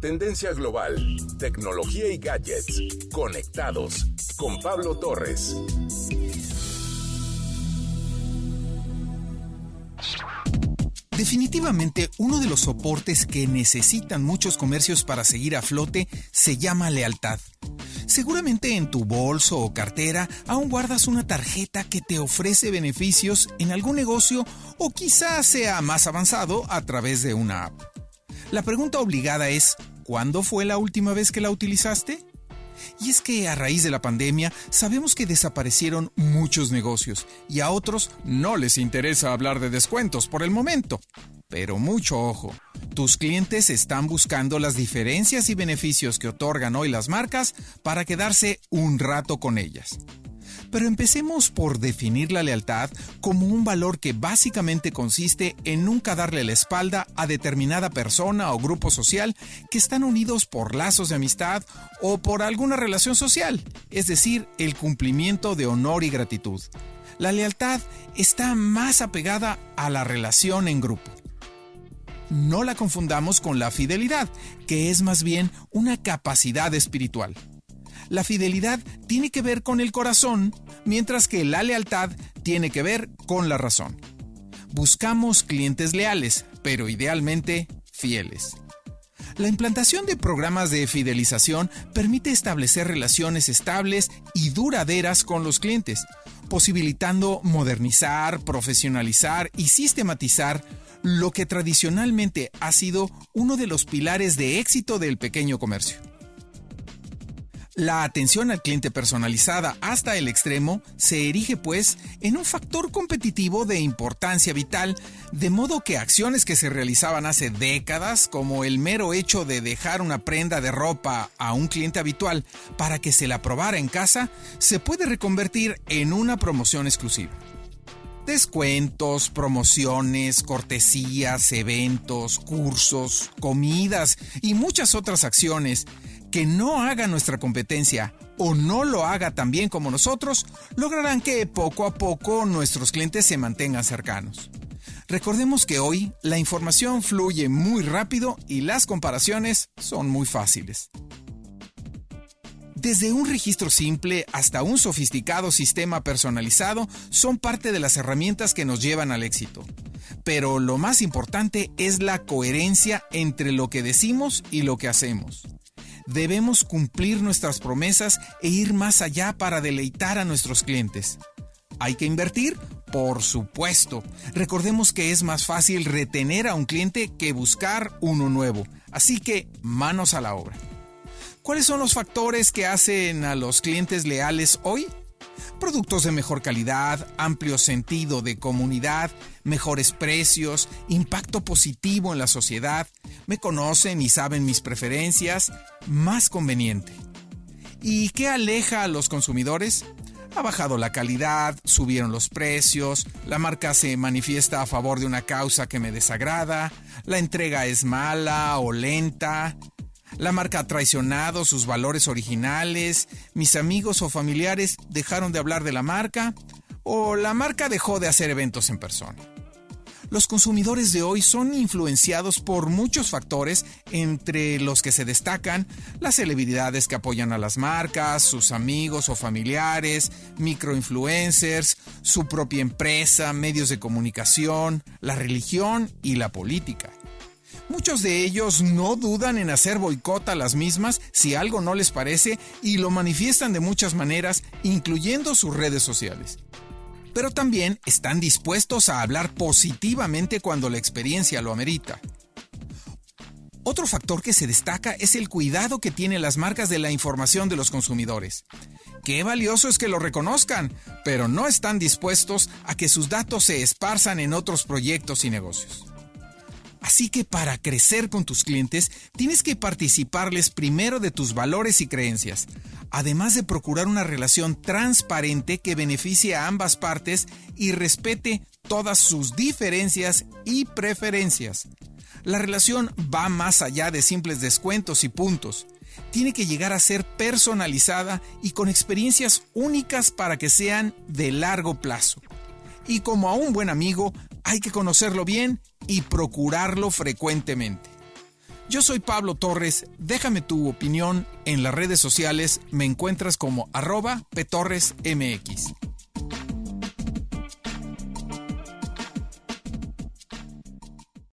Tendencia global, tecnología y gadgets. Conectados con Pablo Torres. Definitivamente uno de los soportes que necesitan muchos comercios para seguir a flote se llama lealtad. Seguramente en tu bolso o cartera aún guardas una tarjeta que te ofrece beneficios en algún negocio o quizás sea más avanzado a través de una app. La pregunta obligada es, ¿cuándo fue la última vez que la utilizaste? Y es que a raíz de la pandemia sabemos que desaparecieron muchos negocios y a otros no les interesa hablar de descuentos por el momento. Pero mucho ojo, tus clientes están buscando las diferencias y beneficios que otorgan hoy las marcas para quedarse un rato con ellas. Pero empecemos por definir la lealtad como un valor que básicamente consiste en nunca darle la espalda a determinada persona o grupo social que están unidos por lazos de amistad o por alguna relación social, es decir, el cumplimiento de honor y gratitud. La lealtad está más apegada a la relación en grupo. No la confundamos con la fidelidad, que es más bien una capacidad espiritual. La fidelidad tiene que ver con el corazón, mientras que la lealtad tiene que ver con la razón. Buscamos clientes leales, pero idealmente fieles. La implantación de programas de fidelización permite establecer relaciones estables y duraderas con los clientes, posibilitando modernizar, profesionalizar y sistematizar lo que tradicionalmente ha sido uno de los pilares de éxito del pequeño comercio. La atención al cliente personalizada hasta el extremo se erige pues en un factor competitivo de importancia vital, de modo que acciones que se realizaban hace décadas, como el mero hecho de dejar una prenda de ropa a un cliente habitual para que se la probara en casa, se puede reconvertir en una promoción exclusiva. Descuentos, promociones, cortesías, eventos, cursos, comidas y muchas otras acciones que no haga nuestra competencia o no lo haga tan bien como nosotros, lograrán que poco a poco nuestros clientes se mantengan cercanos. Recordemos que hoy la información fluye muy rápido y las comparaciones son muy fáciles. Desde un registro simple hasta un sofisticado sistema personalizado son parte de las herramientas que nos llevan al éxito. Pero lo más importante es la coherencia entre lo que decimos y lo que hacemos debemos cumplir nuestras promesas e ir más allá para deleitar a nuestros clientes. ¿Hay que invertir? Por supuesto. Recordemos que es más fácil retener a un cliente que buscar uno nuevo. Así que manos a la obra. ¿Cuáles son los factores que hacen a los clientes leales hoy? Productos de mejor calidad, amplio sentido de comunidad, mejores precios, impacto positivo en la sociedad, me conocen y saben mis preferencias, más conveniente. ¿Y qué aleja a los consumidores? Ha bajado la calidad, subieron los precios, la marca se manifiesta a favor de una causa que me desagrada, la entrega es mala o lenta, la marca ha traicionado sus valores originales, mis amigos o familiares dejaron de hablar de la marca o la marca dejó de hacer eventos en persona. Los consumidores de hoy son influenciados por muchos factores, entre los que se destacan las celebridades que apoyan a las marcas, sus amigos o familiares, microinfluencers, su propia empresa, medios de comunicación, la religión y la política. Muchos de ellos no dudan en hacer boicot a las mismas si algo no les parece y lo manifiestan de muchas maneras, incluyendo sus redes sociales. Pero también están dispuestos a hablar positivamente cuando la experiencia lo amerita. Otro factor que se destaca es el cuidado que tienen las marcas de la información de los consumidores. Qué valioso es que lo reconozcan, pero no están dispuestos a que sus datos se esparzan en otros proyectos y negocios. Así que para crecer con tus clientes, tienes que participarles primero de tus valores y creencias, además de procurar una relación transparente que beneficie a ambas partes y respete todas sus diferencias y preferencias. La relación va más allá de simples descuentos y puntos. Tiene que llegar a ser personalizada y con experiencias únicas para que sean de largo plazo. Y como a un buen amigo, hay que conocerlo bien y procurarlo frecuentemente. Yo soy Pablo Torres, déjame tu opinión en las redes sociales, me encuentras como arroba petorresmx.